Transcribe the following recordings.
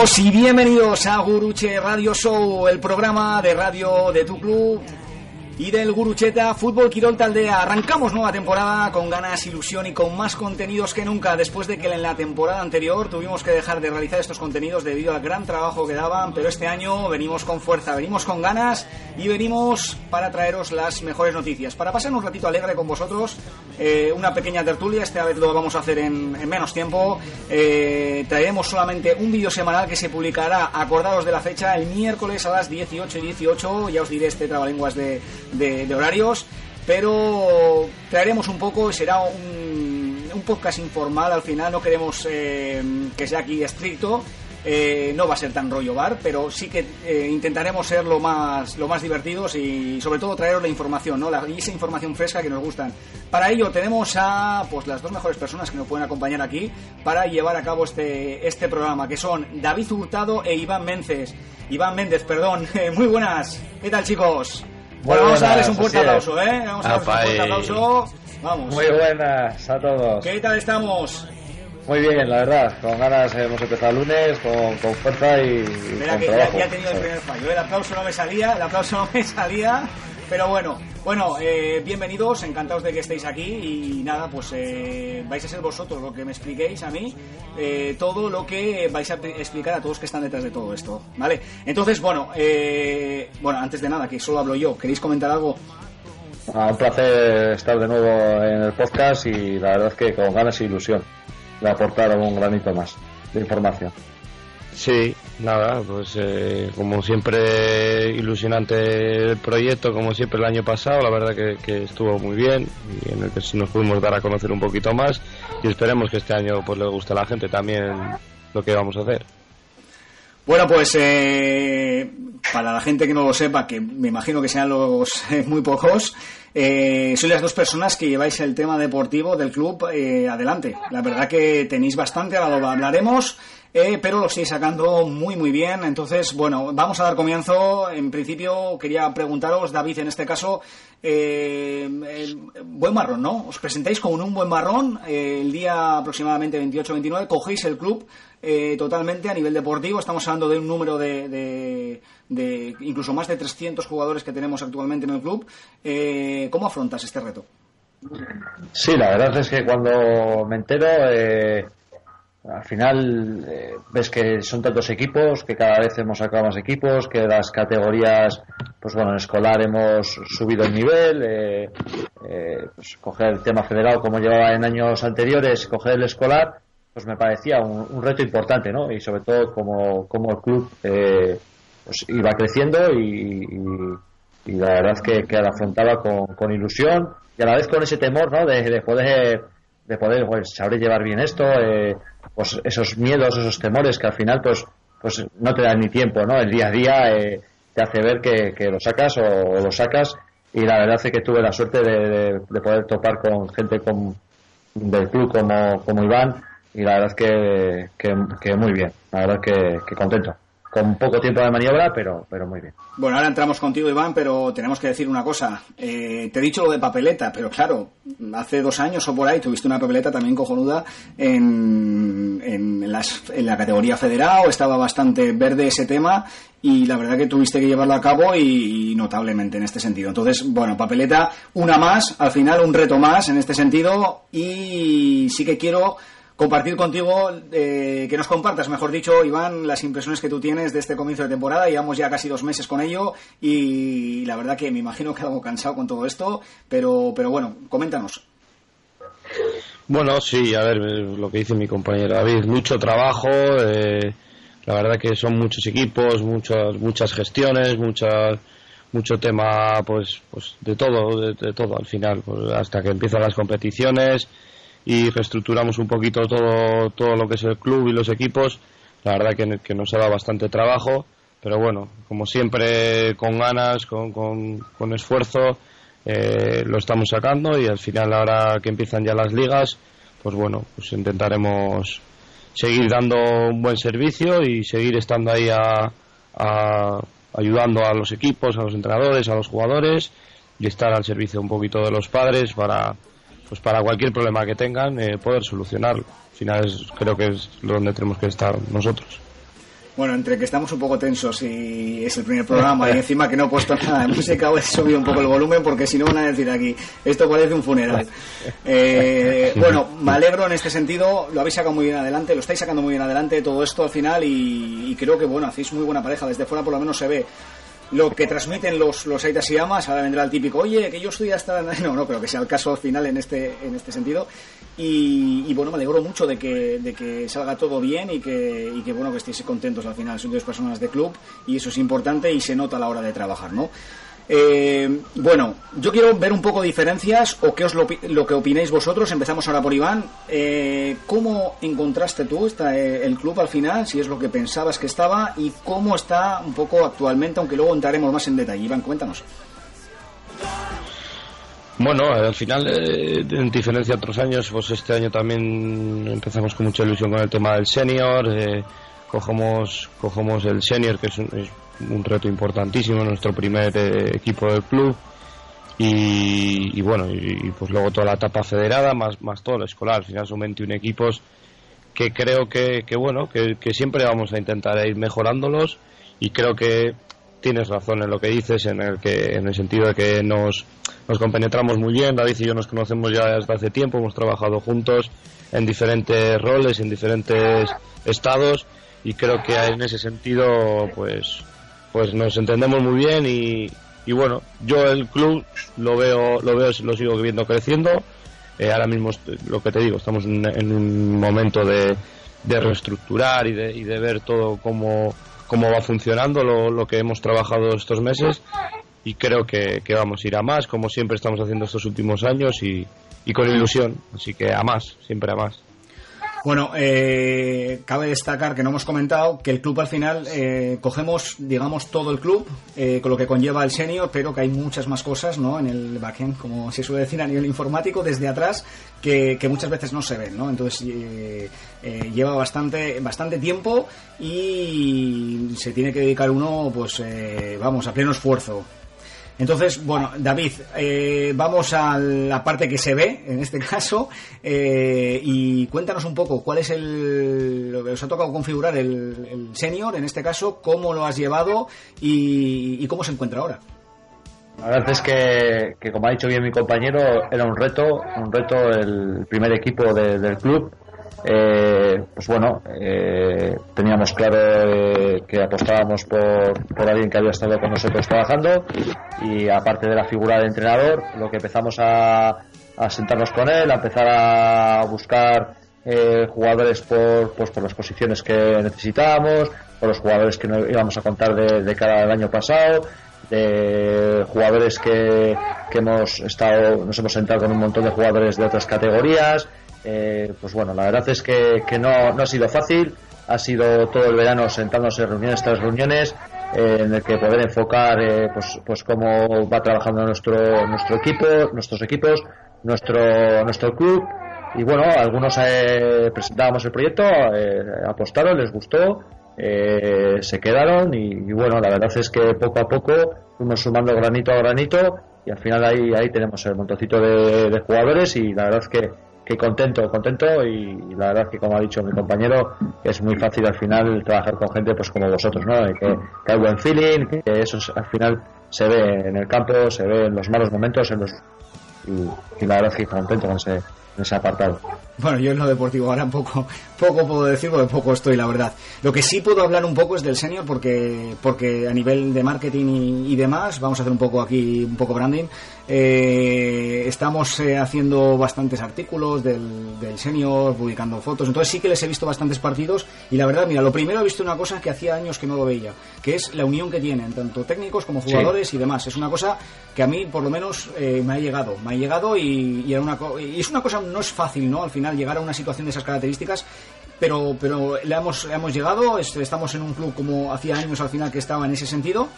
y bienvenidos a Guruche Radio Show, el programa de radio de tu club y del Gurucheta Fútbol Quirol Taldea. Arrancamos nueva temporada con ganas, ilusión y con más contenidos que nunca, después de que en la temporada anterior tuvimos que dejar de realizar estos contenidos debido al gran trabajo que daban, pero este año venimos con fuerza, venimos con ganas y venimos para traeros las mejores noticias. Para pasar un ratito alegre con vosotros, eh, una pequeña tertulia, esta vez lo vamos a hacer en, en menos tiempo. Eh, traeremos solamente un vídeo semanal que se publicará, acordados de la fecha, el miércoles a las 18 y 18, ya os diré este trabalenguas de, de, horarios, pero traeremos un poco, será un, un podcast informal al final, no queremos eh, que sea aquí estricto. Eh, no va a ser tan rollo bar, pero sí que eh, intentaremos ser lo más, lo más divertidos y sobre todo traeros la información, ¿no? La, esa información fresca que nos gustan. Para ello tenemos a pues las dos mejores personas que nos pueden acompañar aquí para llevar a cabo este, este programa, que son David Hurtado e Iván Méndez. Iván Méndez, perdón. Muy buenas. ¿Qué tal, chicos? Bueno, vamos a darles un fuerte aplauso, ¿eh? Vamos a darles un fuerte eh. aplauso. Vamos. Muy buenas a todos. ¿Qué tal estamos? Muy bien, la verdad. Con ganas hemos empezado el lunes, con, con fuerza y, Espera con que ya, trabajo. ya he tenido el primer fallo. El aplauso no me salía, el aplauso no me salía. Pero bueno, bueno, eh, bienvenidos, encantados de que estéis aquí y nada, pues eh, vais a ser vosotros lo que me expliquéis a mí, eh, todo lo que vais a explicar a todos que están detrás de todo esto, ¿vale? Entonces, bueno, eh, bueno, antes de nada, que solo hablo yo, ¿queréis comentar algo? Ah, un placer estar de nuevo en el podcast y la verdad es que con ganas e ilusión de aportar un granito más de información. Sí, nada, pues eh, como siempre ilusionante el proyecto, como siempre el año pasado, la verdad que, que estuvo muy bien y en el que nos pudimos dar a conocer un poquito más y esperemos que este año pues le guste a la gente también lo que vamos a hacer. Bueno, pues eh, para la gente que no lo sepa, que me imagino que sean los eh, muy pocos, eh, sois las dos personas que lleváis el tema deportivo del club eh, adelante. La verdad que tenéis bastante, ahora lo hablaremos, eh, pero lo estáis sacando muy muy bien. Entonces, bueno, vamos a dar comienzo. En principio quería preguntaros, David, en este caso, eh, buen marrón, ¿no? Os presentáis con un buen marrón eh, el día aproximadamente 28-29, cogéis el club eh, totalmente a nivel deportivo. Estamos hablando de un número de, de- de incluso más de 300 jugadores que tenemos actualmente en el club. Eh, ¿Cómo afrontas este reto? Sí, la verdad es que cuando me entero, al final eh, ves que son tantos equipos, que cada vez hemos sacado más equipos, que las categorías, pues bueno, en escolar hemos subido el nivel, eh, eh, pues coger el tema federado como llevaba en años anteriores, coger el escolar, pues me parecía un, reto importante, ¿no? Y sobre todo como, como el club eh, pues iba creciendo y, y- y la verdad es que, que la afrontaba con, con ilusión y a la vez con ese temor, ¿no? De, de poder de poder pues, saber llevar bien esto, eh, pues esos miedos, esos temores que al final pues pues no te dan ni tiempo, ¿no? El día a día eh, te hace ver que, que lo sacas o, lo sacas y la verdad es que tuve la suerte de, de- de poder topar con gente con, del club como, como Iván y la verdad es que, que, que muy bien, la verdad que, que contento. Con poco tiempo de maniobra, pero, pero muy bien. Bueno, ahora entramos contigo, Iván, pero tenemos que decir una cosa. Eh, te he dicho lo de papeleta, pero claro, hace dos años o por ahí tuviste una papeleta también cojonuda en, en, las- en la categoría federal, estaba bastante verde ese tema y la verdad que tuviste que llevarlo a cabo y, y notablemente en este sentido. Entonces, bueno, papeleta, una más, al final un reto más en este sentido y sí que quiero compartir contigo, eh, que nos compartas, mejor dicho, Iván, las impresiones que tú tienes de este comienzo de temporada. Llevamos ya casi dos meses con ello y la verdad que me imagino que algo cansado con todo esto, pero, pero bueno, coméntanos. Bueno, sí, a ver, lo que dice mi compañero David, mucho trabajo, eh, la verdad que son muchos equipos, muchas muchas gestiones, muchas mucho tema, pues, pues de todo, de, de todo al final, pues, hasta que empiezan las competiciones y reestructuramos un poquito todo todo lo que es el club y los equipos. La verdad que, que nos ha dado bastante trabajo, pero bueno, como siempre, con ganas, con, con, esfuerzo, eh, lo estamos sacando y al final ahora que empiezan ya las ligas, pues bueno, pues intentaremos seguir dando un buen servicio y seguir estando ahí a- ayudando a los equipos, a los entrenadores, a los jugadores y estar al servicio un poquito de los padres para pues para cualquier problema que tengan eh, poder solucionarlo. Al final es, creo que es donde tenemos que estar nosotros. Bueno, entre que estamos un poco tensos y es el primer programa y encima que no he puesto nada de música, he subido un poco el volumen porque si no van a decir aquí, esto parece un funeral. Eh, bueno, me alegro en este sentido, lo habéis sacado muy bien adelante, lo estáis sacando muy bien adelante todo esto al final y, y creo que bueno, hacéis muy buena pareja, desde fuera por lo menos se ve lo que transmiten los, los Aitas y Amas, ahora vendrá el típico, oye, que yo estoy hasta... No, no, pero que sea el caso final en este, en este sentido. Y, bueno, me alegro mucho de que, de que salga todo bien y que, y que, bueno, que estéis contentos al final. Son dos personas de club y eso es importante y se nota a la hora de trabajar, ¿no? Eh, bueno, yo quiero ver un poco diferencias o qué os lo, que opináis vosotros. Empezamos ahora por Iván. Eh, ¿Cómo encontraste tú esta, eh, el club al final? Si es lo que pensabas que estaba y cómo está un poco actualmente, aunque luego entraremos más en detalle. Iván, cuéntanos. Bueno, al final, en diferencia a otros años, pues este año también empezamos con mucha ilusión con el tema del senior. cogemos, cogemos el senior, que es, un, un reto importantísimo, nuestro primer eh, equipo del club. Y, bueno, y, pues luego toda la etapa federada, más, más todo el escolar. Al final son 21 equipos que creo que, que bueno, que, siempre vamos a intentar ir mejorándolos y creo que tienes razón en lo que dices, en el que en el sentido de que nos, nos compenetramos muy bien. David y yo nos conocemos ya desde hace tiempo, hemos trabajado juntos en diferentes roles, en diferentes estados y creo que en ese sentido pues pues nos entendemos muy bien y, y bueno, yo el club lo veo, lo veo, lo sigo viendo creciendo. Eh, ahora mismo, lo que te digo, estamos en, un momento de, de reestructurar y de, y de, ver todo cómo, cómo va funcionando lo, lo, que hemos trabajado estos meses y creo que, que, vamos a ir a más, como siempre estamos haciendo estos últimos años y, y con ilusión, así que a más, siempre a más. Bueno, eh, cabe destacar que no hemos comentado que el club al final eh, cogemos, digamos, todo el club, eh, con lo que conlleva el senior, pero que hay muchas más cosas ¿no? en el backend, como se suele decir a nivel informático, desde atrás, que, muchas veces no se ven. ¿no? Entonces lleva bastante, bastante tiempo y se tiene que dedicar uno, pues, vamos, a pleno esfuerzo. Entonces, bueno, David, eh, vamos a la parte que se ve, en este caso, eh, y cuéntanos un poco cuál es el, lo que os ha tocado configurar el, senior, en este caso, cómo lo has llevado y, cómo se encuentra ahora. La verdad es que, como ha dicho bien mi compañero, era un reto, un reto el primer equipo del club eh, pues bueno, eh, teníamos claro eh, que apostábamos por, por alguien que había estado con nosotros trabajando y aparte de la figura de entrenador, lo que empezamos a, a sentarnos con él, a empezar a buscar eh, jugadores por, pues por las posiciones que necesitábamos, por los jugadores que nos íbamos a contar de, de cara al año pasado, de jugadores que, que hemos estado, nos hemos sentado con un montón de jugadores de otras categorías, eh, pues bueno, la verdad es que, que no, no, ha sido fácil, ha sido todo el verano sentándose en reuniones tras reuniones, eh, en el que poder enfocar eh, pues, pues cómo va trabajando nuestro, nuestro equipo, nuestros equipos, nuestro, nuestro club. Y bueno, algunos presentábamos el proyecto, apostaron, les gustó, se quedaron y, bueno, la verdad es que poco a poco fuimos sumando granito a granito y al final ahí, ahí tenemos el montoncito de, de jugadores y la verdad es que que contento, contento y, la verdad que como ha dicho mi compañero es muy fácil al final trabajar con gente pues como vosotros, ¿no? Que, hay buen feeling, que eso al final se ve en el campo, se ve en los malos momentos, en los y, la verdad que contento con ese apartado. Bueno, yo en lo deportivo ahora poco, poco puedo decir porque poco estoy, la verdad. Lo que sí puedo hablar un poco es del senior porque, porque a nivel de marketing y, demás, vamos a hacer un poco aquí, un poco branding. Eh, estamos eh, haciendo bastantes artículos del, del senior, publicando fotos. Entonces sí que les he visto bastantes partidos y la verdad, mira, lo primero he visto una cosa que hacía años que no lo veía, que es la unión que tienen, tanto técnicos como jugadores y demás. Es una cosa que a mí, por lo menos, eh, me ha llegado. Me ha llegado y, y, era una, y es una cosa, no es fácil, ¿no? Al final llegar a una situación de esas características, pero, pero le, hemos, hemos llegado, estamos en un club como hacía años al final que estaba en ese sentido.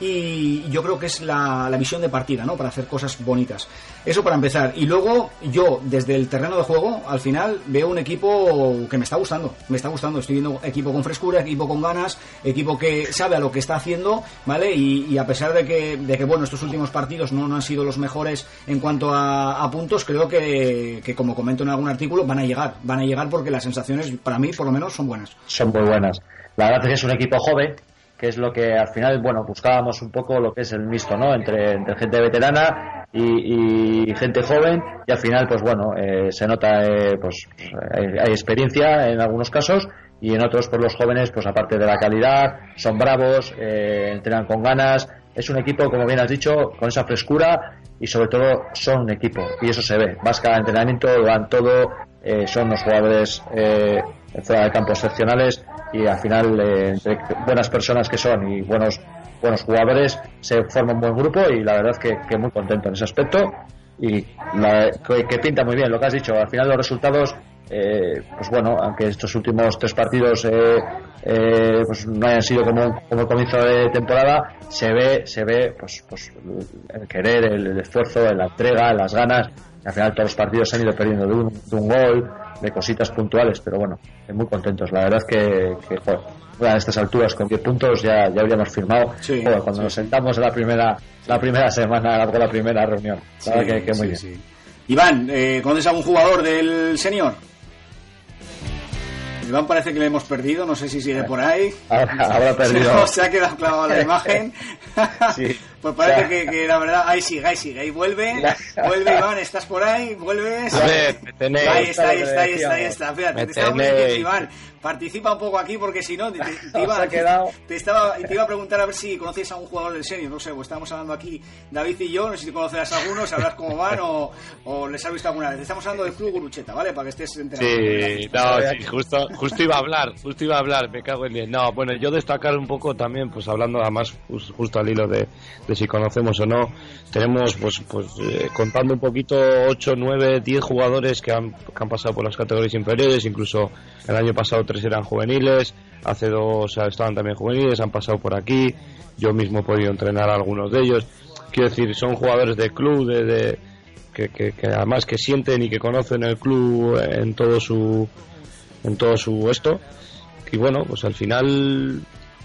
Y yo creo que es la, la visión de partida, ¿no? Para hacer cosas bonitas. Eso para empezar. Y luego yo, desde el terreno de juego, al final veo un equipo que me está gustando. Me está gustando. Estoy viendo equipo con frescura, equipo con ganas, equipo que sabe a lo que está haciendo, ¿vale? Y, a pesar de que, de que, bueno, estos últimos partidos no, han sido los mejores en cuanto a, puntos, creo que, que, como comento en algún artículo, van a llegar. Van a llegar porque las sensaciones, para mí, por lo menos, son buenas. Son muy buenas. La verdad es que es un equipo joven, que es lo que al final, bueno, buscábamos un poco lo que es el mixto, ¿no? Entre, entre gente veterana y, gente joven y al final, pues bueno, eh, se nota, eh, pues hay, experiencia en algunos casos y en otros, pues los jóvenes, pues aparte de la calidad, son bravos, eh, entrenan con ganas, es un equipo, como bien has dicho, con esa frescura y sobre todo son un equipo y eso se ve. Vas cada entrenamiento, dan todo, son los jugadores fuera de campo excepcionales y al final eh, entre buenas personas que son y buenos buenos jugadores se forma un buen grupo y la verdad que, que muy contento en ese aspecto. Y que, pinta muy bien lo que has dicho al final los resultados eh, pues bueno aunque estos últimos tres partidos eh, pues no hayan sido como, como el comienzo de temporada se ve se ve pues, pues el querer el, esfuerzo la entrega las ganas. Al final todos los partidos se han ido perdiendo de un, de un gol de cositas puntuales, pero bueno, muy contentos. La verdad que, que a estas alturas con 10 puntos ya, ya habríamos firmado cuando nos sentamos en la primera, la primera semana, la, la primera reunión. que, muy bien. Iván, eh, ¿conoces a algún jugador del senior? Iván parece que le hemos perdido, no sé si sigue por ahí. Perdido. Se, ha quedado clavado la imagen. sí. Pues parece que, que, la verdad, ahí sigue, ahí sigue, ahí vuelve, vuelve Iván, estás por ahí, vuelves. ahí está, ahí está, ahí está, ahí está, ahí está. Fíjate, te estamos Iván participa un poco aquí porque si no te, iba, te, estaba, te iba a preguntar a ver si conoces a un jugador del serio, no sé, pues estamos hablando aquí David y yo, no sé si conocerás a alguno, sabrás cómo van o, o, les has visto alguna vez. Estamos hablando del club Gurucheta, ¿vale? Para que estés enterado. Sí, no, sí, justo, justo iba a hablar, justo iba a hablar, me cago en bien. No, bueno, yo destacar un poco también, pues hablando además justo al hilo de, de si conocemos o no, tenemos pues pues eh, contando un poquito 8, 9, 10 jugadores que han, que han pasado por las categorías inferiores, incluso el año pasado eran juveniles, hace dos estaban también juveniles, han pasado por aquí, yo mismo he podido entrenar a algunos de ellos. Quiero decir, son jugadores de club, de, que, que, además que sienten y que conocen el club en todo su en todo su esto y bueno pues al final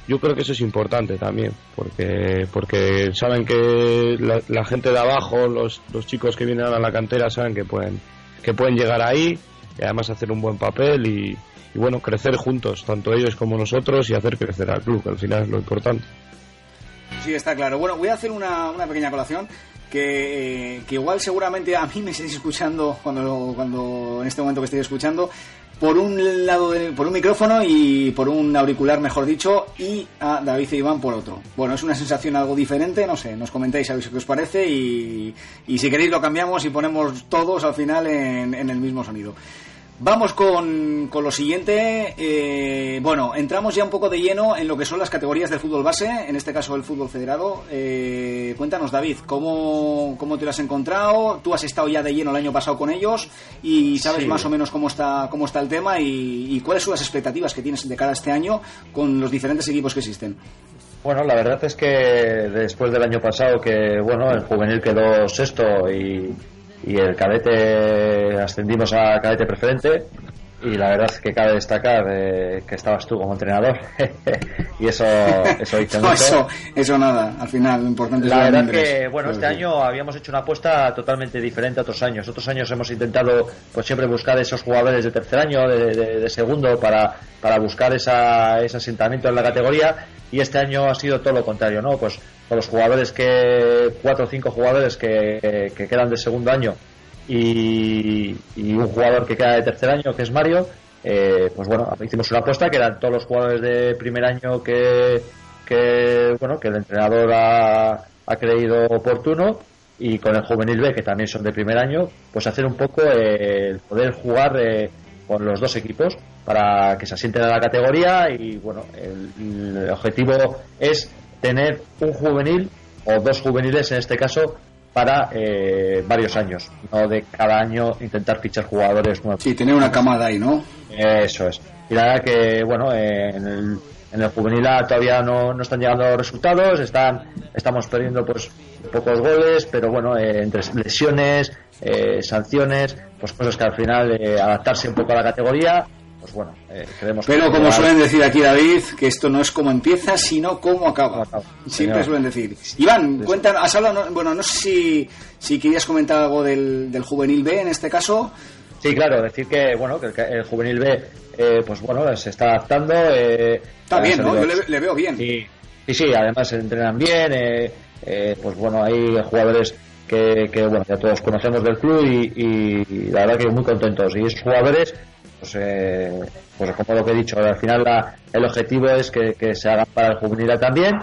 yo creo que eso es importante también porque porque saben que la, gente de abajo los, los chicos que vienen a la cantera saben que pueden que pueden llegar ahí y además hacer un buen papel y, bueno, crecer juntos, tanto ellos como nosotros, y hacer crecer al club, que al final es lo importante. Sí, está claro. Bueno, voy a hacer una, una pequeña colación. Que, eh, que, igual seguramente a mí me estáis escuchando cuando, cuando en este momento que estoy escuchando por un lado por un micrófono y por un auricular mejor dicho y a David e Iván por otro. Bueno es una sensación algo diferente no sé nos comentáis a ver qué os parece y, y si queréis lo cambiamos y ponemos todos al final en, en el mismo sonido Vamos con, con lo siguiente. Eh, bueno, entramos ya un poco de lleno en lo que son las categorías del fútbol base, en este caso el fútbol federado. Eh, cuéntanos, David, ¿cómo, ¿cómo te lo has encontrado? Tú has estado ya de lleno el año pasado con ellos y sabes más o menos cómo está, cómo está el tema y, cuáles son las expectativas que tienes de cara a este año con los diferentes equipos que existen. Bueno, la verdad es que después del año pasado que, bueno, el juvenil quedó sexto y y el cadete ascendimos a cadete preferente y la verdad es que cabe destacar eh, que estabas tú como entrenador. Y eso eso eso, eso nada al final lo importante la es verdad que bueno este año habíamos hecho una apuesta totalmente diferente a otros años. Otros años hemos intentado pues siempre buscar esos jugadores de tercer año de, de, segundo para para buscar esa, ese asentamiento en la categoría. Y este año ha sido todo lo contrario no pues con los jugadores que cuatro o cinco jugadores que, que quedan de segundo año y, un jugador que queda de tercer año, que es Mario, eh, pues bueno, hicimos una apuesta que eran todos los jugadores de primer año que, que bueno, que el entrenador ha, creído oportuno y con el juvenil B, que también son de primer año, pues hacer un poco el poder jugar eh, con los dos equipos para que se asienten a la categoría y bueno, el objetivo es tener un juvenil o dos juveniles en este caso para eh, varios años, no de cada año intentar fichar jugadores nuevos. Sí, tener una camada ahí, ¿no? Eso es. Y la verdad que, bueno, en, en el juvenil A todavía no, no están llegando los resultados, están, estamos perdiendo pues pocos goles, pero bueno, eh, entre lesiones, eh, sanciones, pues cosas que al final eh, adaptarse un poco a la categoría, pues bueno, eh, creemos Pero que como llegar- suelen decir aquí David, que esto no es como empieza, sino cómo acaba. Cómo acaba. Siempre suelen decir. Iván, cuéntanos, has hablado, no- bueno, no sé si, si querías comentar algo del, del juvenil B en este caso. Sí, claro, decir que bueno que el, el juvenil B, eh, pues bueno, se está adaptando. eh, Está bien, ¿no? Yo le, le veo bien. Sí, sí, sí, además se entrenan bien, eh, eh, pues bueno, hay jugadores que, que, bueno, ya todos conocemos del club y, y la verdad que muy contentos. Y esos jugadores, pues, eh, pues como lo que he dicho, al final la- el objetivo es que, se hagan para el juvenil también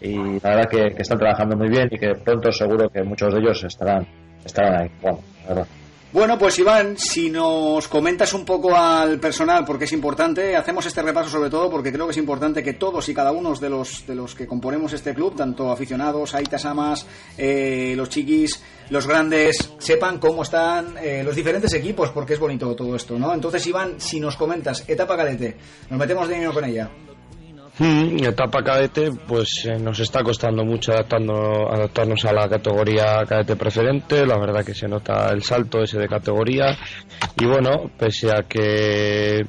y la verdad que, que están trabajando muy bien y que pronto seguro que muchos de ellos estarán, estarán ahí. Bueno, la verdad. Bueno, pues Iván, si nos comentas un poco al personal, porque es importante, hacemos este repaso sobre todo porque creo que es importante que todos y cada uno de los, de los que componemos este club, tanto aficionados, aitas, amas, eh, los chiquis, los grandes, sepan cómo están eh, los diferentes equipos, porque es bonito todo esto, ¿no? Entonces, Iván, si nos comentas, etapa cadete, nos metemos de lleno con ella. Mm, etapa cadete, pues eh, nos está costando mucho adaptando, adaptarnos a la categoría cadete preferente. La verdad que se nota el salto ese de categoría. Y bueno, pese a que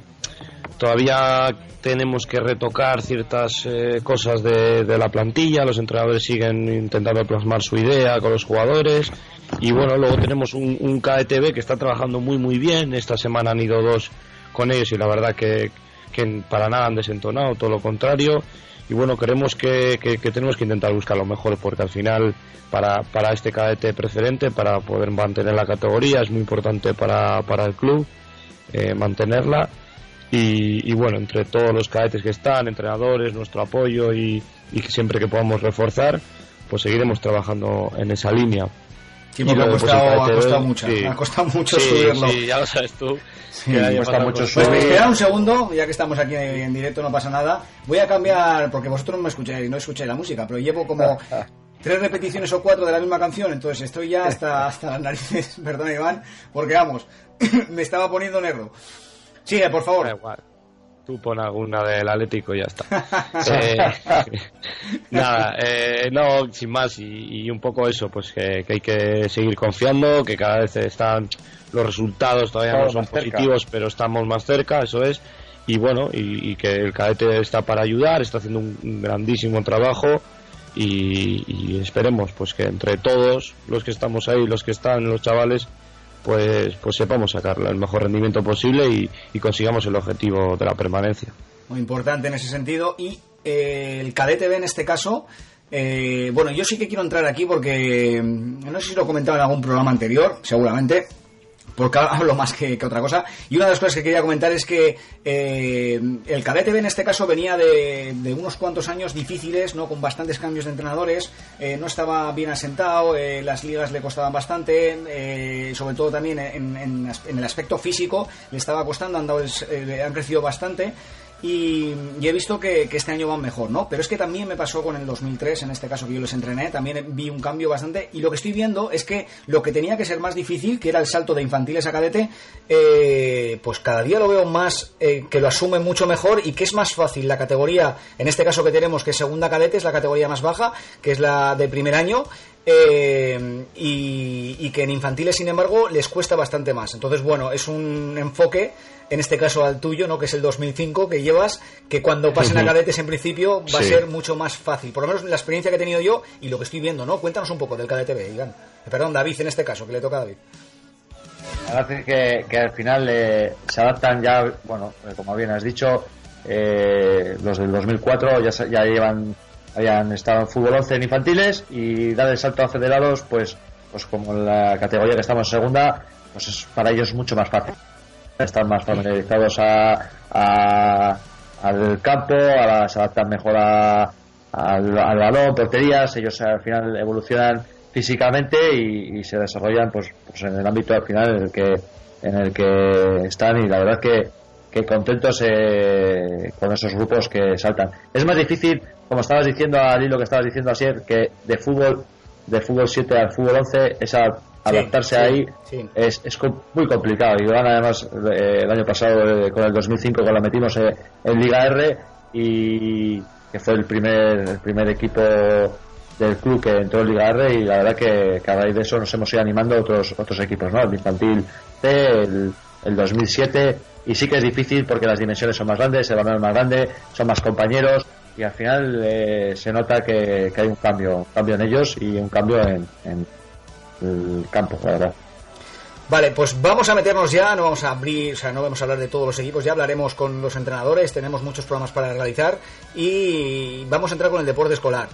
todavía tenemos que retocar ciertas eh, cosas de, de la plantilla, los entrenadores siguen intentando plasmar su idea con los jugadores. Y bueno, luego tenemos un, un KETB que está trabajando muy muy bien. Esta semana han ido dos con ellos y la verdad que, que para nada han desentonado, todo lo contrario. Y bueno, creemos que, que- que tenemos que intentar buscar lo mejor porque al final para, para este cadete preferente, para poder mantener la categoría, es muy importante para, para el club eh, mantenerla. Y, y bueno, entre todos los cadetes que están, entrenadores, nuestro apoyo y, y siempre que podamos reforzar, pues seguiremos trabajando en esa línea. Sí, porque ha pues, costado, ha costado mucho, sí. ha costado mucho Sí, subirlo. sí, ya lo sabes tú. Sí, cuesta mucho por- Pues subir. espera un segundo, ya que estamos aquí en directo, no pasa nada. Voy a cambiar, porque vosotros no me escucháis, no escucháis la música, pero llevo como tres repeticiones o cuatro de la misma canción, entonces estoy ya hasta, hasta las narices, perdón Iván, porque vamos, me estaba poniendo negro. Sigue, por Da favor. igual. Tú pon alguna del Atlético y ya está. Eh, nada, eh, no, sin más, y, y un poco eso, pues que, que hay que seguir confiando, que cada vez están los resultados todavía no son cerca. positivos, pero estamos más cerca, eso es. Y bueno, y, y que el cadete está para ayudar, está haciendo un, un grandísimo trabajo. Y, y esperemos pues que entre todos los que estamos ahí, los que están, los chavales, pues, pues sepamos sacar el mejor rendimiento posible y, consigamos el objetivo de la permanencia. Muy importante en ese sentido. Y eh, el cadete B en este caso, eh, bueno, yo sí que quiero entrar aquí porque mm, no sé si lo he comentado en algún programa anterior, seguramente. Porque hablo más que, que otra cosa. Y una de las cosas que quería comentar es que eh, el cadete B en este caso venía de, de unos cuantos años difíciles, ¿no? Con bastantes cambios de entrenadores. eh, no estaba bien asentado, eh, las ligas le costaban bastante, eh, sobre todo también en, en el aspecto físico le estaba costando, han, dado eh, han crecido bastante. Y, y he visto que, este año van mejor, ¿no? Pero es que también me pasó con el 2003, en este caso que yo les entrené, también vi un cambio bastante. Y lo que estoy viendo es que lo que tenía que ser más difícil, que era el salto de infantiles a cadete, eh, pues cada día lo veo más eh, que lo asume mucho mejor y que es más fácil la categoría, en este caso que tenemos, que es segunda cadete, es la categoría más baja, que es la de primer año. Eh, y, y que en infantiles, sin embargo, les cuesta bastante más. Entonces, bueno, es un enfoque, en este caso al tuyo, ¿no? que es el 2005, que llevas, que cuando pasen a cadetes en principio va a ser mucho más fácil. Por lo menos la experiencia que he tenido yo y lo que estoy viendo, ¿no? Cuéntanos un poco del cadete B, Iván. Eh, Perdón, David, en este caso, que le toca a David. La verdad es que, que al final eh, se adaptan ya, bueno, eh, como bien has dicho, eh, los del 2004 ya, se- ya llevan, habían estado en fútbol 11 en infantiles y dar el salto a federados, pues, pues como en la categoría que estamos en segunda, pues es para ellos mucho más fácil. Están más familiarizados a, al campo, a la- se adaptan mejor a, al, al balón, porterías, ellos al final evolucionan físicamente y, y se desarrollan pues, pues en el ámbito al final en el que en el que están y la verdad que, que contentos eh, con esos grupos que saltan. Es más difícil, como estabas diciendo Ali, lo que estabas diciendo ayer, que de fútbol de fútbol 7 al fútbol 11 esa adaptarse sí, ahí sí. es, es muy complicado. Y además, eh, el año pasado eh, con el 2005 que lo metimos eh, en Liga R y que fue el primer, el primer equipo del club que entró en Liga R y la verdad que, a raíz de eso nos hemos ido animando otros otros equipos, ¿no? El infantil C, el, el 2007 y sí que es difícil porque las dimensiones son más grandes, el balón es más grande, son más compañeros y al final eh, se nota que, hay un cambio, un cambio en ellos y un cambio en, en el campo, la verdad. Vale, pues vamos a meternos ya, no vamos a abrir, o sea, no vamos a hablar de todos los equipos, ya hablaremos con los entrenadores, tenemos muchos programas para realizar y vamos a entrar con el deporte escolar.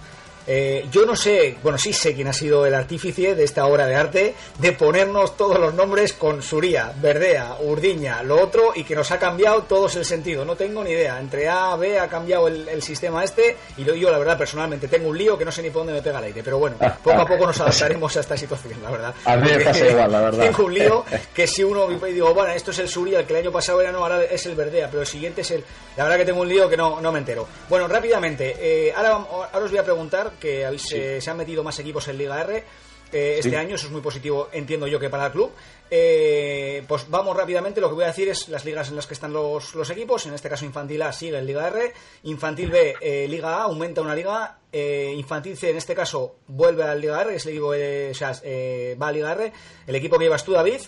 Eh, yo no sé, bueno, sí sé quién ha sido el artífice de esta obra de arte de ponernos todos los nombres con Suría, Verdea, Urdiña, lo otro y que nos ha cambiado todos el sentido. No tengo ni idea. Entre A, B ha cambiado el, sistema este y yo, la verdad, personalmente tengo un lío que no sé ni por dónde me pega el aire. Pero bueno, poco a poco nos adaptaremos a esta situación, la verdad. A mí me pasa igual, la verdad. Tengo un lío que si uno digo, bueno, esto es el Suría, el que el año pasado era no, ahora es el Verdea, pero el siguiente es el. La verdad que tengo un lío que no, no me entero. Bueno, rápidamente, eh, ahora, ahora os voy a preguntar que habéis, eh, se han metido más equipos en Liga R. Eh, este año, eso es muy positivo, entiendo yo que para el club. Eh, pues vamos rápidamente, lo que voy a decir es las ligas en las que están los, los equipos, en este caso Infantil A sigue en Liga R, Infantil B Liga A aumenta una liga, Infantil C en este caso vuelve a Liga R, es el equipo, o sea, va a Liga R, el equipo que llevas tú David,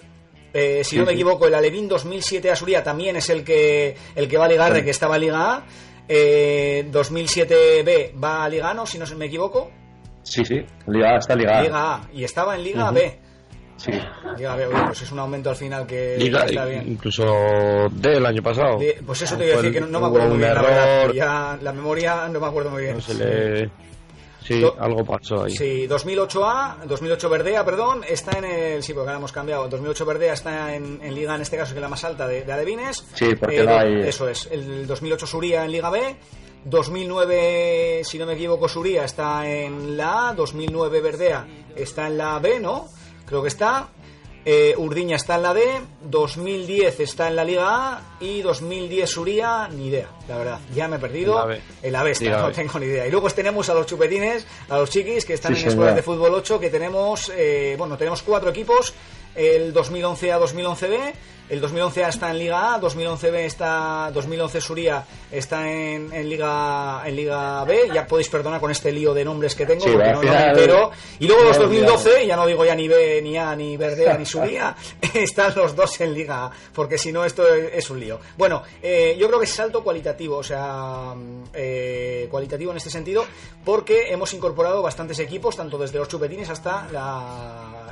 si no me equivoco, el Alevín 2007 Asuría también es el que el que va a Liga R, que estaba en Liga A. 2007B eh, va a Liga A, ¿no? Si no me equivoco. Sí, sí, Liga A, está Liga A. Liga A, y estaba en Liga B. Sí. Liga B, pues es un aumento al final que está bien. Incluso del año pasado. pues eso te voy a decir que no, me acuerdo muy bien, la Ya, la memoria no me acuerdo muy bien. No se le Sí, algo pasó ahí. Sí, 2008A, 2008 Verdea, perdón, está en el. Sí, porque ahora hemos cambiado. 2008 Verdea está en, Liga, en este caso, que es la más alta de, de Alevines. Sí, porque eh, hay. Eso es. El 2008 Suría en Liga B. 2009, si no me equivoco, Suría está en la A. 2009 Verdea está en la B, ¿no? Creo que está. Eh, Urdiña está en la D, 2010 está en la Liga A y 2010 Suría, ni idea, la verdad. Ya me he perdido. En la B está, no tengo ni idea. Y luego tenemos a los chupetines, a los chiquis que están en escuelas de fútbol 8, que tenemos, eh, bueno, tenemos cuatro equipos, el 2011 a 2011B el 2011 está en Liga A, 2011 B está, 2011 Suría está en, en, Liga en Liga B. Ya podéis perdonar con este lío de nombres que tengo, porque no, no Y luego los 2012, ya no digo ya ni B, ni A, ni Verdea, ni Suría, están los dos en Liga A, porque si no esto es un lío. Bueno, eh, yo creo que es salto cualitativo, o sea, eh, cualitativo en este sentido, porque hemos incorporado bastantes equipos, tanto desde los chupetines hasta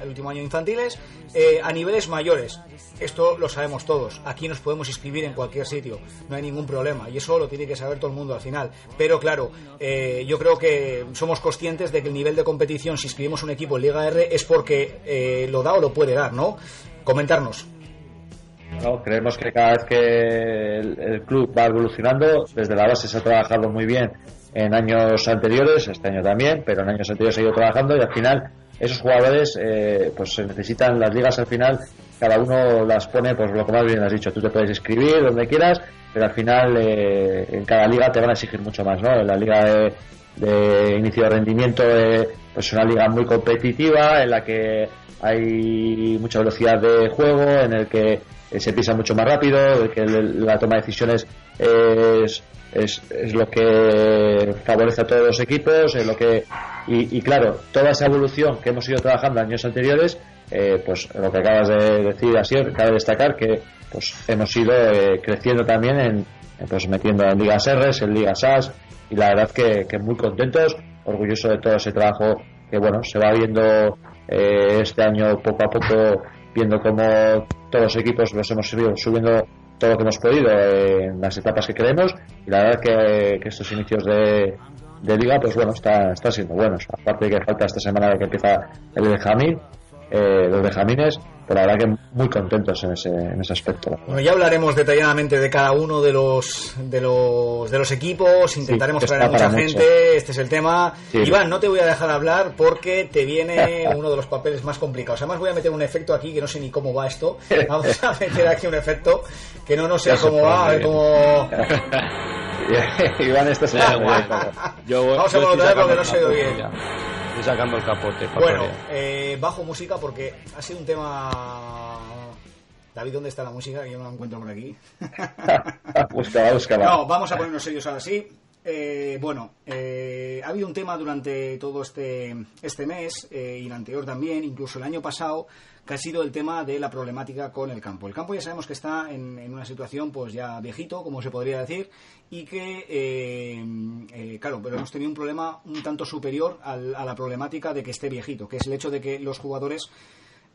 el último año infantiles, eh, a niveles mayores. Esto lo sabemos todos. Aquí nos podemos inscribir en cualquier sitio, no hay ningún problema. Y eso lo tiene que saber todo el mundo al final. Pero claro, eh, yo creo que somos conscientes de que el nivel de competición, si inscribimos un equipo en Liga R, es porque eh, lo da o lo puede dar, ¿no? Comentarnos. No, creemos que cada vez que el, club va evolucionando, desde la base se ha trabajado muy bien en años anteriores, este año también, pero en años anteriores se ha ido trabajando y al final esos jugadores eh, pues se necesitan las ligas al final cada uno las pone, pues lo que más bien has dicho, tú te puedes escribir donde quieras, pero al final eh, en cada liga te van a exigir mucho más, ¿no? En la liga de, inicio de rendimiento eh, pues es una liga muy competitiva, en la que hay mucha velocidad de juego, en el que eh, se pisa mucho más rápido, en que la toma de decisiones es, es, es, lo que favorece a todos los equipos, es lo que y, y claro, toda esa evolución que hemos ido trabajando años anteriores eh, pues lo que acabas de decir así cabe destacar que pues hemos ido eh, creciendo también en pues metiendo en ligas R, en ligas AS y la verdad que, que muy contentos orgulloso de todo ese trabajo que bueno se va viendo eh, este año poco a poco viendo cómo todos los equipos los hemos subido subiendo todo lo que hemos podido en las etapas que queremos y la verdad que, que estos inicios de, de liga pues bueno está, está siendo buenos aparte de que falta esta semana que empieza el Benjamín eh, los benjamines, pero la verdad que muy contentos en ese, en ese aspecto. Bueno, ya hablaremos detalladamente de cada uno de los de los, de los equipos, intentaremos traer a mucha gente, este es el tema. Iván, no te voy a dejar hablar porque te viene uno de los papeles más complicados. Además voy a meter un efecto aquí que no sé ni cómo va esto. Vamos a meter aquí un efecto que no, no sé cómo va, a ver cómo... Iván, esto es Vamos a volver porque no se oye bien sacando el capote. Bueno, eh, bajo música porque ha sido un tema David, ¿dónde está la música? Yo no la encuentro por aquí. búscala, búscala. No, vamos a ponernos serios ahora sí. Eh, bueno, eh, ha habido un tema durante todo este, este mes eh, y el anterior también, incluso el año pasado, que ha sido el tema de la problemática con el campo. El campo ya sabemos que está en, en una situación pues ya viejito, como se podría decir, y que, eh, eh, claro, pero hemos tenido un problema un tanto superior al- a la problemática de que esté viejito, que es el hecho de que los jugadores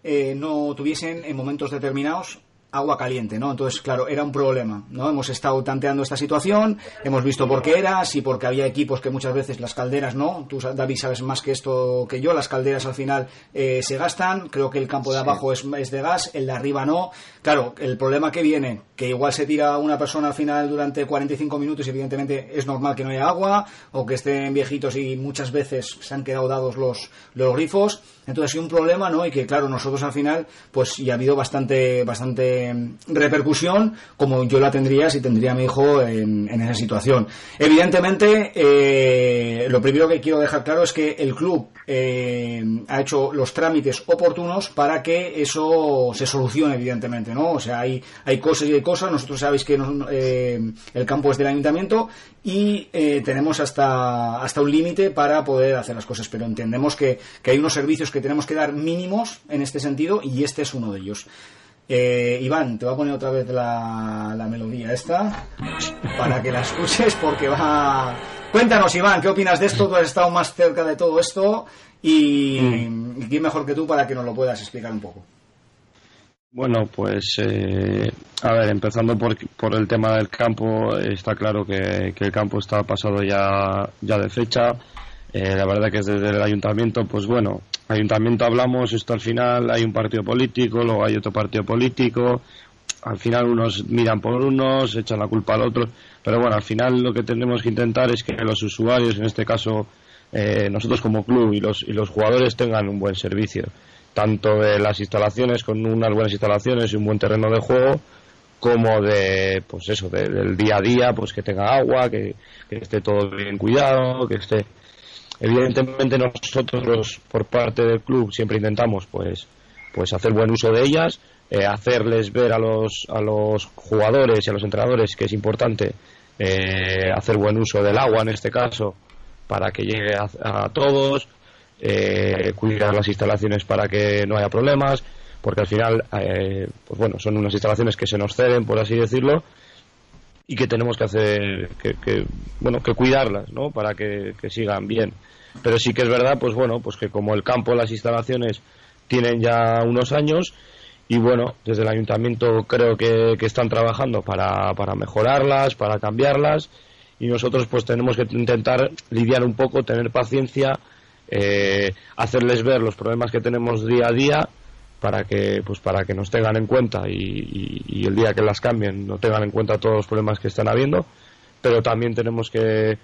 eh, no tuviesen en momentos determinados agua caliente, ¿no? Entonces, claro, era un problema, ¿no? Hemos estado tanteando esta situación, hemos visto por qué era, sí porque había equipos que muchas veces las calderas, ¿no? Tú, David, sabes más que esto que yo, las calderas al final eh, se gastan, creo que el campo de abajo es, es de gas, el de arriba no. Claro, el problema que viene, que igual se tira una persona al final durante 45 minutos y evidentemente es normal que no haya agua, o que estén viejitos y muchas veces se han quedado dados los, los grifos, entonces hay un problema, ¿no? Y que claro, nosotros al final, pues y ha habido bastante, bastante mm, repercusión, como yo la tendría si tendría a mi hijo en, en esa situación. Evidentemente, eh, lo primero que quiero dejar claro es que el club eh, ha hecho los trámites oportunos para que eso se solucione, evidentemente, ¿no? O sea, hay, hay cosas y hay cosas. Nosotros sabéis que nos- eh, el campo es del ayuntamiento y eh, tenemos hasta, hasta un límite para poder hacer las cosas, pero entendemos que, que hay unos servicios que tenemos que dar mínimos en este sentido y este es uno de ellos. Eh, Iván, te voy a poner otra vez la, la melodía esta para que la escuches porque va... Cuéntanos, Iván, ¿qué opinas de esto? Tú has estado más cerca de todo esto y, y quién mejor que tú para que nos lo puedas explicar un poco. Bueno, pues eh, a ver, empezando por, por el tema del campo, está claro que, que el campo está pasado ya, ya de fecha. Eh, la verdad que desde el ayuntamiento, pues bueno, ayuntamiento hablamos, esto al final hay un partido político, luego hay otro partido político, al final unos miran por unos, echan la culpa al otro, pero bueno, al final lo que tenemos que intentar es que los usuarios, en este caso eh, nosotros como club y los, y los jugadores tengan un buen servicio, tanto de las instalaciones con unas buenas instalaciones y un buen terreno de juego, como de pues eso de- del día a día pues que tenga agua que, que esté todo bien cuidado que esté evidentemente nosotros por parte del club siempre intentamos pues pues hacer buen uso de ellas eh, hacerles ver a los a los jugadores y a los entrenadores que es importante eh, hacer buen uso del agua en este caso para que llegue a, a todos eh, cuidar las instalaciones para que no haya problemas porque al final eh, pues bueno son unas instalaciones que se nos ceden por así decirlo y que tenemos que hacer que, que, bueno que cuidarlas no para que, sigan bien. Pero sí que es verdad pues bueno pues que como el campo las instalaciones tienen ya unos años y bueno desde el ayuntamiento creo que, que están trabajando para, para mejorarlas para cambiarlas y nosotros pues tenemos que intentar lidiar un poco tener paciencia eh, hacerles ver los problemas que tenemos día a día para que pues para que nos tengan en cuenta y, el día que las cambien no tengan en cuenta todos los problemas que están habiendo pero también tenemos que,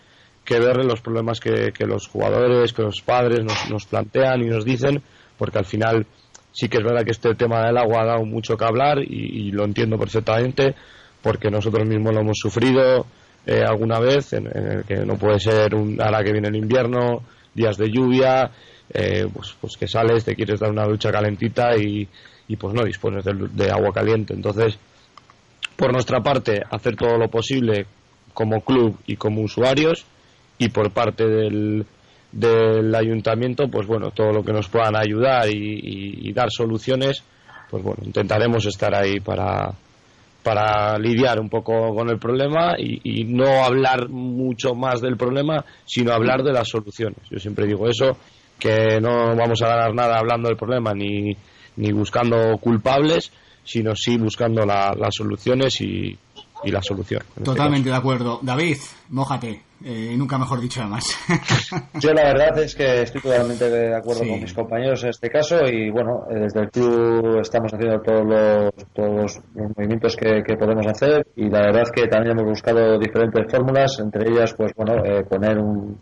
que ver los problemas que, que los jugadores que los padres nos plantean y nos dicen porque al final sí que es verdad que este tema del agua ha dado mucho que hablar y, lo entiendo perfectamente porque nosotros mismos lo hemos sufrido eh, alguna vez en, el que no puede ser un ahora que viene el invierno días de lluvia eh, pues, pues que sales te quieres dar una ducha calentita y, y pues no dispones de agua caliente. Entonces por nuestra parte hacer todo lo posible como club y como usuarios y por parte del, del ayuntamiento pues bueno todo lo que nos puedan ayudar y, y- y dar soluciones pues bueno intentaremos estar ahí para para lidiar un poco con el problema y, y no hablar mucho más del problema sino hablar de las soluciones yo siempre digo eso que no vamos a ganar nada hablando del problema ni, ni buscando culpables sino sí buscando la- las soluciones y, y la solución este Totalmente de acuerdo. David, mójate. Eh, nunca mejor dicho además. Yo la verdad es que estoy totalmente de acuerdo Sí. con mis compañeros en este caso y bueno, eh, desde el club estamos haciendo todos los, todos los movimientos que, que podemos hacer y la verdad es que también hemos buscado diferentes fórmulas, entre ellas pues bueno, eh, poner un,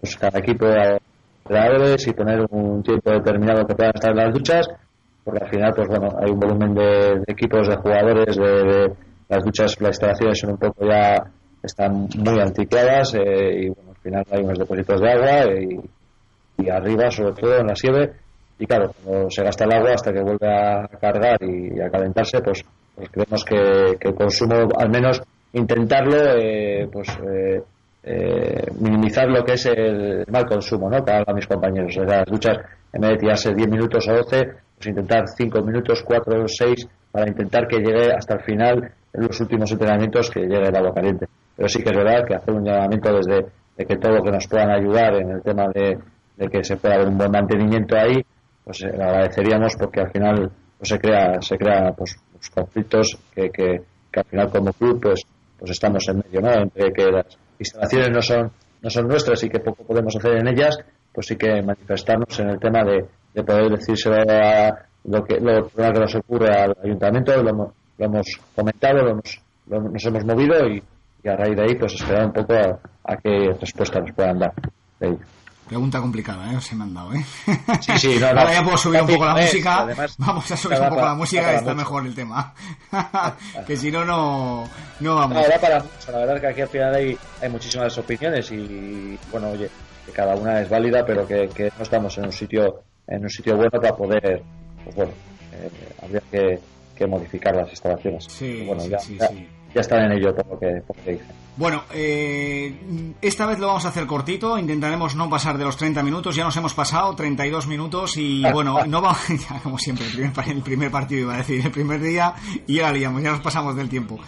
pues, cada equipo a entrenadores y poner un tiempo determinado que puedan estar en las duchas porque al final pues bueno, hay un volumen de, de equipos, de jugadores, de, de las duchas, las instalaciones son un poco ya están muy antiquadas eh, y bueno, al final hay unos depósitos de agua y, y arriba, sobre todo en la sieve, y claro, cuando se gasta el agua hasta que vuelve a cargar y a calentarse, pues, pues creemos que, que, el consumo, al menos intentarlo, eh, pues eh, eh, minimizar lo que es el mal consumo, ¿no? Que hagan mis compañeros. O las duchas, en vez de tirarse 10 minutos o 12, pues intentar 5 minutos, 4 o 6, para intentar que llegue hasta el final, en los últimos entrenamientos, que llegue el agua caliente. Pero sí que es verdad que hacer un llamamiento desde de que todo que nos puedan ayudar en el tema de, que se pueda haber un buen mantenimiento ahí, pues eh, agradeceríamos porque al final pues se crea se crea pues, conflictos que, que, al final como club pues pues estamos en medio no entre que las instalaciones no son no son nuestras y que poco podemos hacer en ellas pues sí que manifestarnos en el tema de, de poder decírselo a lo que lo que nos ocurre al ayuntamiento lo, hemos comentado lo hemos, nos hemos movido y, a raíz de ahí pues esperar un poco a, qué respuesta nos puedan dar Pregunta complicada, ¿eh? Os he mandado, ¿eh? Sí, sí, no, Ahora ya puedo subir un poco la música. Vamos a subir un poco la música y está mejor el tema. que si no, no, no vamos. No, para La verdad que aquí al final hay, hay muchísimas opiniones y, bueno, oye, que cada una es válida, pero que, que no estamos en un sitio en un sitio bueno para poder, pues bueno, eh, habría que, que, modificar las instalaciones. Sí, bueno, sí, ya, sí, ya, están en ello por lo que, por lo que dicen. Bueno, eh, esta vez lo vamos a hacer cortito, intentaremos no pasar de los 30 minutos, ya nos hemos pasado 32 minutos y bueno, no vamos, como siempre, el primer, el primer partido iba a decir, el primer día y ya liamos, ya nos pasamos del tiempo.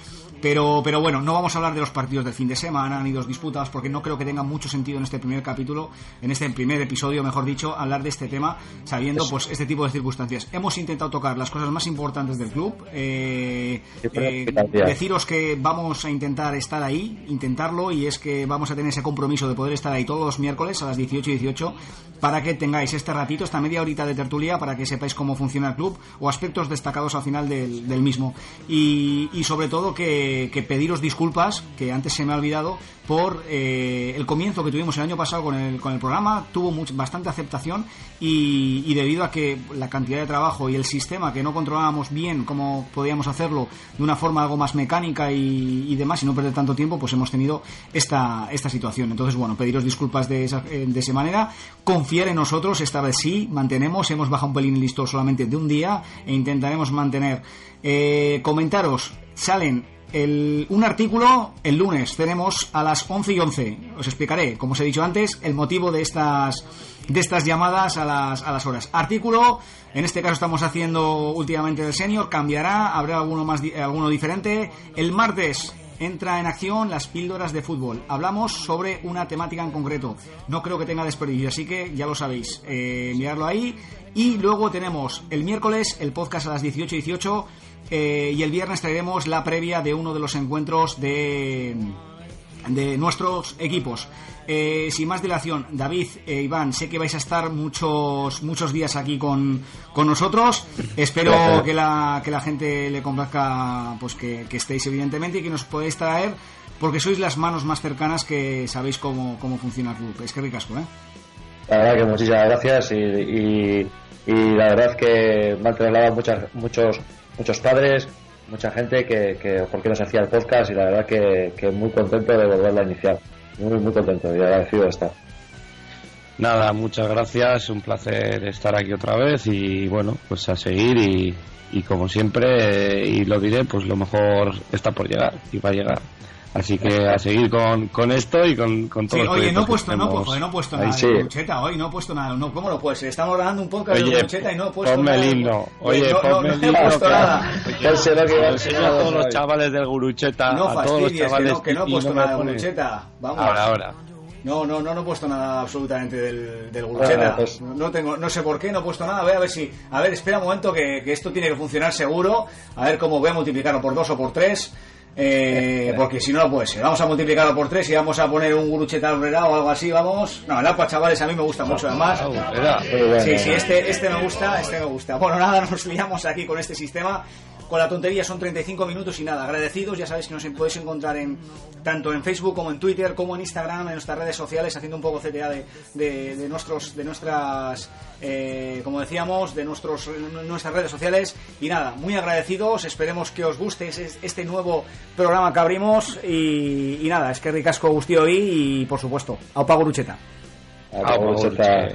Pero, pero bueno, no vamos a hablar de los partidos del fin de semana ni de los disputados porque no creo que tenga mucho sentido en este primer capítulo, en este primer episodio, mejor dicho, hablar de este tema sabiendo pues este tipo de circunstancias. Hemos intentado tocar las cosas más importantes del club, eh, eh, deciros que vamos a intentar estar ahí, intentarlo y es que vamos a tener ese compromiso de poder estar ahí todos los miércoles a las 18 y 18 para que tengáis este ratito, esta media horita de tertulia para que sepáis cómo funciona el club o aspectos destacados al final del, del mismo. Y, y sobre todo que que, pediros disculpas, que antes se me ha olvidado, por eh, el comienzo que tuvimos el año pasado con el, con el programa. Tuvo bastante aceptación y, debido a que la cantidad de trabajo y el sistema que no controlábamos bien cómo podíamos hacerlo de una forma algo más mecánica y, demás y no perder tanto tiempo, pues hemos tenido esta, esta situación. Entonces, bueno, pediros disculpas de esa, eh, de esa manera. Confiar en nosotros, esta vez sí, mantenemos, hemos bajado un pelín el listo solamente de un día e intentaremos mantener. Eh, comentaros, salen un artículo el lunes. Tenemos a las 11 y 11. Os explicaré, como os he dicho antes, el motivo de estas, de estas llamadas a las, a las horas. Artículo, en este caso estamos haciendo últimamente del senior, cambiará, habrá alguno, más, alguno diferente. El martes entra en acción las píldoras de fútbol. Hablamos sobre una temática en concreto. No creo que tenga desperdicio, así que ya lo sabéis. Eh, mirarlo ahí. Y luego tenemos el miércoles el podcast a las 18 y 18 eh, y el viernes traeremos la previa de uno de los encuentros de, de nuestros equipos. Eh, sin más dilación, David e Iván, sé que vais a estar muchos muchos días aquí con, con nosotros. Espero que la, que la gente le complazca pues que, estéis evidentemente y que nos podáis traer porque sois las manos más cercanas que sabéis cómo, cómo funciona el club. Es que ricasco, ¿eh? La verdad que muchísimas gracias y, y, la verdad que me han trasladado muchas, muchos muchos padres, mucha gente que, que por qué nos hacía el podcast y la verdad que, que muy contento de volverlo a iniciar. Muy, muy contento y agradecido de estar. Nada, muchas gracias, un placer estar aquí otra vez y bueno, pues a seguir y, y como siempre, y lo diré, pues lo mejor está por llegar y va a llegar. Así que a seguir con, con esto y con, con todo. Sí, oye, no he puesto, no, no he puesto nada sí. de Lucheta hoy, no he puesto nada. No, ¿Cómo lo puedes? ser? Estamos grabando un podcast oye, de Lucheta y no he puesto ponme nada. himno. Oye, no, ponme no, el no himno. he puesto nada. Enseña a todos los chavales del Gurucheta. No a todos los fastidies, chavales que no, que no he puesto nada de Gurucheta. Vamos. Ahora, ahora. No, no, no, no he puesto nada absolutamente del, del Gurucheta. Pues, no tengo, no sé por qué, no he puesto nada. Voy a ver si, a ver, espera un momento que, que esto tiene que funcionar seguro. A ver cómo voy a multiplicarlo por dos o por tres. Eh, porque si no, no puede ser. Vamos a multiplicarlo por tres y vamos a poner un gurucheta o algo así, vamos. No, el agua, chavales, a mí me gusta mucho, además. Sí, sí, este, este me gusta, este me gusta. Bueno, nada, nos liamos aquí con este sistema con la tontería son 35 minutos y nada, agradecidos, ya sabéis que nos podéis encontrar en tanto en Facebook como en Twitter, como en Instagram, en nuestras redes sociales, haciendo un poco CTA de, de, nuestros, de nuestras, eh, como decíamos, de nuestros, nuestras redes sociales. Y nada, muy agradecidos, esperemos que os guste este nuevo programa que abrimos. Y, nada, es que ricasco gustío hoy y por supuesto, a Pago Lucheta. A Lucheta.